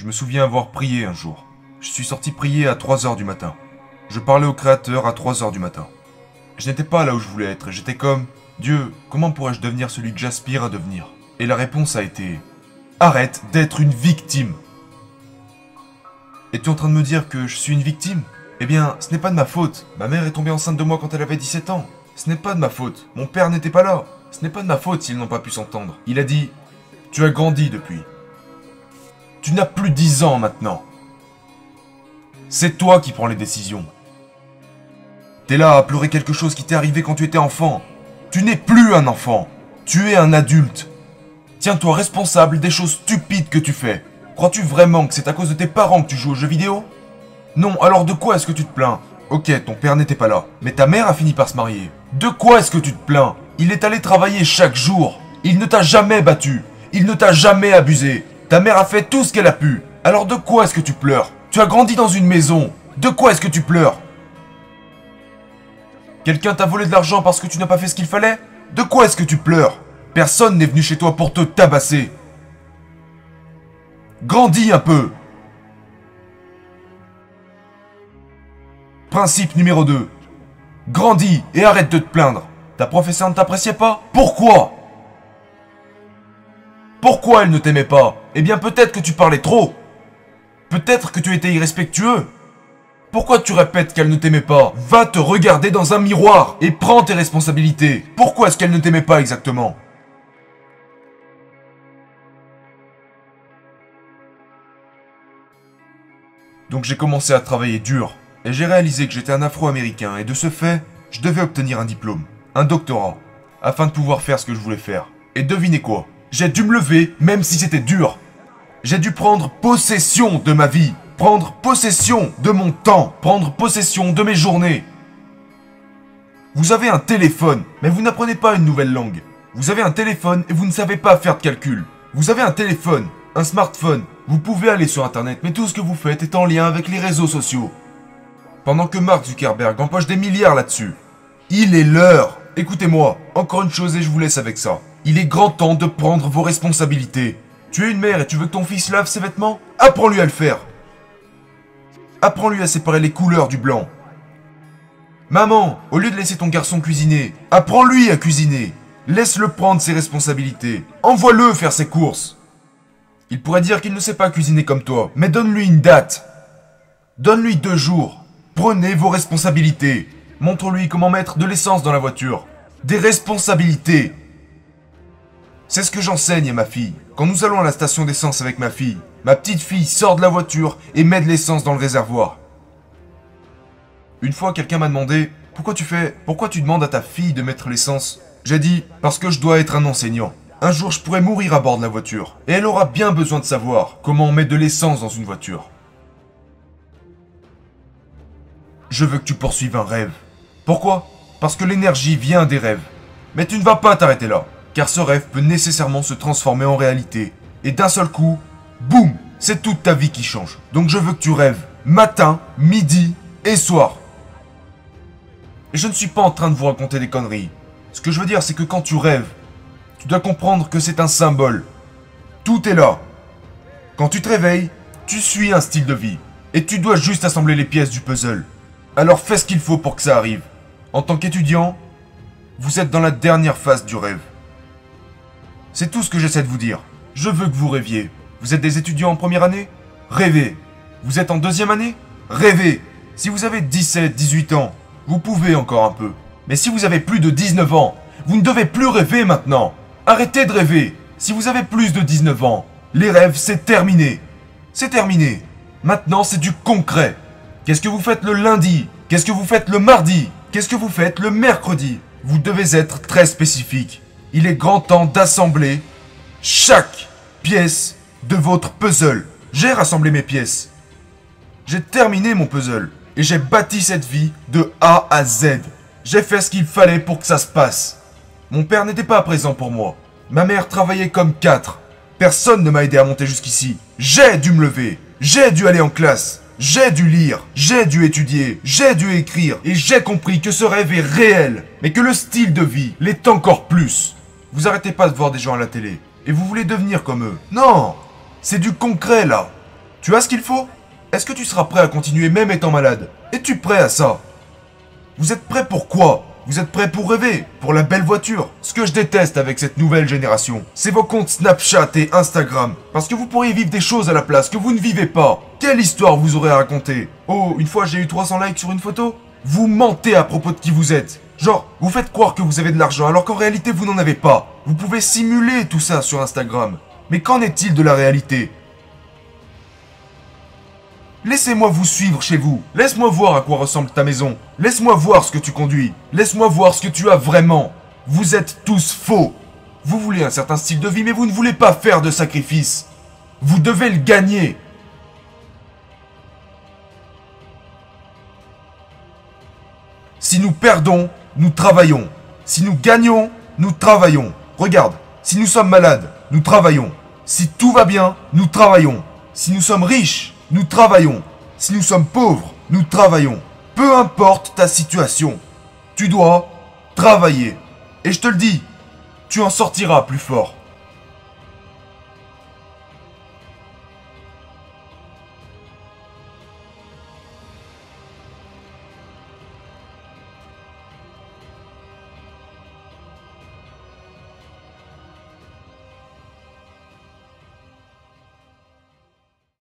Je me souviens avoir prié un jour. Je suis sorti prier à 3h du matin. Je parlais au Créateur à 3h du matin. Je n'étais pas là où je voulais être, j'étais comme Dieu, comment pourrais-je devenir celui que j'aspire à devenir? Et la réponse a été Arrête d'être une victime. Es-tu en train de me dire que je suis une victime? Eh bien, ce n'est pas de ma faute. Ma mère est tombée enceinte de moi quand elle avait 17 ans. Ce n'est pas de ma faute. Mon père n'était pas là. Ce n'est pas de ma faute s'ils n'ont pas pu s'entendre. Il a dit Tu as grandi depuis. Tu n'as plus 10 ans maintenant. C'est toi qui prends les décisions. T'es là à pleurer quelque chose qui t'est arrivé quand tu étais enfant. Tu n'es plus un enfant. Tu es un adulte. Tiens-toi responsable des choses stupides que tu fais. Crois-tu vraiment que c'est à cause de tes parents que tu joues aux jeux vidéo? Non, alors de quoi est-ce que tu te plains? Ok, ton père n'était pas là, mais ta mère a fini par se marier. De quoi est-ce que tu te plains? Il est allé travailler chaque jour. Il ne t'a jamais battu. Il ne t'a jamais abusé. Ta mère a fait tout ce qu'elle a pu. Alors de quoi est-ce que tu pleures? Tu as grandi dans une maison. De quoi est-ce que tu pleures? Quelqu'un t'a volé de l'argent parce que tu n'as pas fait ce qu'il fallait? De quoi est-ce que tu pleures? Personne n'est venu chez toi pour te tabasser. Grandis un peu. Principe numéro 2. Grandis et arrête de te plaindre. Ta professeure ne t'appréciait pas? Pourquoi? Pourquoi elle ne t'aimait pas? Eh bien peut-être que tu parlais trop. Peut-être que tu étais irrespectueux. Pourquoi tu répètes qu'elle ne t'aimait pas? Va te regarder dans un miroir et prends tes responsabilités. Pourquoi est-ce qu'elle ne t'aimait pas exactement? Donc j'ai commencé à travailler dur, et j'ai réalisé que j'étais un Afro-Américain, et de ce fait, je devais obtenir un diplôme, un doctorat, afin de pouvoir faire ce que je voulais faire. Et devinez quoi? J'ai dû me lever, même si c'était dur. J'ai dû prendre possession de ma vie, prendre possession de mon temps, prendre possession de mes journées. Vous avez un téléphone, mais vous n'apprenez pas une nouvelle langue. Vous avez un téléphone et vous ne savez pas faire de calcul. Vous avez un téléphone, un smartphone, vous pouvez aller sur Internet, mais tout ce que vous faites est en lien avec les réseaux sociaux. Pendant que Mark Zuckerberg empoche des milliards là-dessus. Il est l'heure Écoutez-moi, encore une chose et je vous laisse avec ça. Il est grand temps de prendre vos responsabilités. Tu es une mère et tu veux que ton fils lave ses vêtements? Apprends-lui à le faire. Apprends-lui à séparer les couleurs du blanc. Maman, au lieu de laisser ton garçon cuisiner, apprends-lui à cuisiner. Laisse-le prendre ses responsabilités. Envoie-le faire ses courses. Il pourrait dire qu'il ne sait pas cuisiner comme toi, mais donne-lui une date. Donne-lui deux jours. Prenez vos responsabilités. Montre-lui comment mettre de l'essence dans la voiture. Des responsabilités. C'est ce que j'enseigne à ma fille. Quand nous allons à la station d'essence avec ma fille, ma petite fille sort de la voiture et met de l'essence dans le réservoir. Une fois, quelqu'un m'a demandé Pourquoi tu fais Pourquoi tu demandes à ta fille de mettre l'essence? J'ai dit Parce que je dois être un enseignant. Un jour, je pourrais mourir à bord de la voiture. Et elle aura bien besoin de savoir comment on met de l'essence dans une voiture. Je veux que tu poursuives un rêve. Pourquoi? Parce que l'énergie vient des rêves. Mais tu ne vas pas t'arrêter là. Car ce rêve peut nécessairement se transformer en réalité. Et d'un seul coup, boum, c'est toute ta vie qui change. Donc je veux que tu rêves. Matin, midi et soir. Et je ne suis pas en train de vous raconter des conneries. Ce que je veux dire, c'est que quand tu rêves, tu dois comprendre que c'est un symbole. Tout est là. Quand tu te réveilles, tu suis un style de vie. Et tu dois juste assembler les pièces du puzzle. Alors fais ce qu'il faut pour que ça arrive. En tant qu'étudiant, vous êtes dans la dernière phase du rêve. C'est tout ce que j'essaie de vous dire. Je veux que vous rêviez. Vous êtes des étudiants en première année? Rêvez. Vous êtes en deuxième année? Rêvez. Si vous avez 17, 18 ans, vous pouvez encore un peu. Mais si vous avez plus de 19 ans, vous ne devez plus rêver maintenant. Arrêtez de rêver. Si vous avez plus de 19 ans, les rêves, c'est terminé. C'est terminé. Maintenant, c'est du concret. Qu'est-ce que vous faites le lundi? Qu'est-ce que vous faites le mardi? Qu'est-ce que vous faites le mercredi? Vous devez être très spécifique. Il est grand temps d'assembler chaque pièce de votre puzzle. J'ai rassemblé mes pièces. J'ai terminé mon puzzle. Et j'ai bâti cette vie de A à Z. J'ai fait ce qu'il fallait pour que ça se passe. Mon père n'était pas présent pour moi. Ma mère travaillait comme quatre. Personne ne m'a aidé à monter jusqu'ici. J'ai dû me lever. J'ai dû aller en classe. J'ai dû lire, j'ai dû étudier, j'ai dû écrire, et j'ai compris que ce rêve est réel, mais que le style de vie l'est encore plus. Vous arrêtez pas de voir des gens à la télé, et vous voulez devenir comme eux. Non C'est du concret là. Tu as ce qu'il faut? Est-ce que tu seras prêt à continuer même étant malade? Es-tu prêt à ça? Vous êtes prêt pour quoi? Vous êtes prêt pour rêver Pour la belle voiture? Ce que je déteste avec cette nouvelle génération, c'est vos comptes Snapchat et Instagram. Parce que vous pourriez vivre des choses à la place que vous ne vivez pas. Quelle histoire vous aurez à raconter? Oh, une fois j'ai eu 300 likes sur une photo? Vous mentez à propos de qui vous êtes. Genre, vous faites croire que vous avez de l'argent alors qu'en réalité vous n'en avez pas. Vous pouvez simuler tout ça sur Instagram. Mais qu'en est-il de la réalité? Laissez-moi vous suivre chez vous. Laisse-moi voir à quoi ressemble ta maison. Laisse-moi voir ce que tu conduis. Laisse-moi voir ce que tu as vraiment. Vous êtes tous faux. Vous voulez un certain style de vie, mais vous ne voulez pas faire de sacrifices. Vous devez le gagner. Si nous perdons, nous travaillons. Si nous gagnons, nous travaillons. Regarde, si nous sommes malades, nous travaillons. Si tout va bien, nous travaillons. Si nous sommes riches, nous travaillons. Si nous sommes pauvres, nous travaillons. Peu importe ta situation, tu dois travailler. Et je te le dis, tu en sortiras plus fort.